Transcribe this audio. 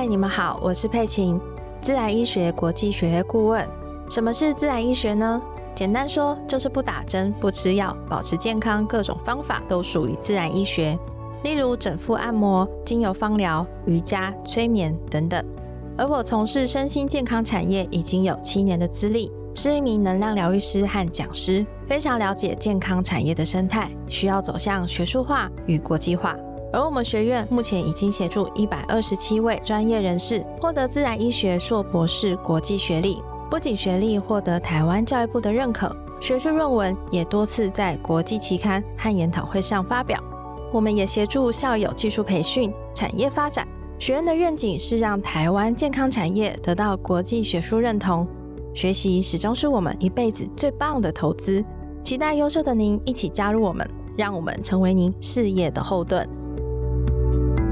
嗨你们好，我是佩琴，自然医学国际学会顾问。什么是自然医学呢？简单说，就是不打针、不吃药，保持健康，各种方法都属于自然医学。例如整腹按摩、精油芳疗、瑜伽、催眠等等。而我从事身心健康产业已经有七年的资历，是一名能量疗愈师和讲师，非常了解健康产业的生态，需要走向学术化与国际化。而我们学院目前已经协助一百二十七位专业人士获得自然医学硕博士国际学历，不仅学历获得台湾教育部的认可，学术论文也多次在国际期刊和研讨会上发表。我们也协助校友技术培训、产业发展。学院的愿景是让台湾健康产业得到国际学术认同。学习始终是我们一辈子最棒的投资。期待优秀的您一起加入我们，让我们成为您事业的后盾。you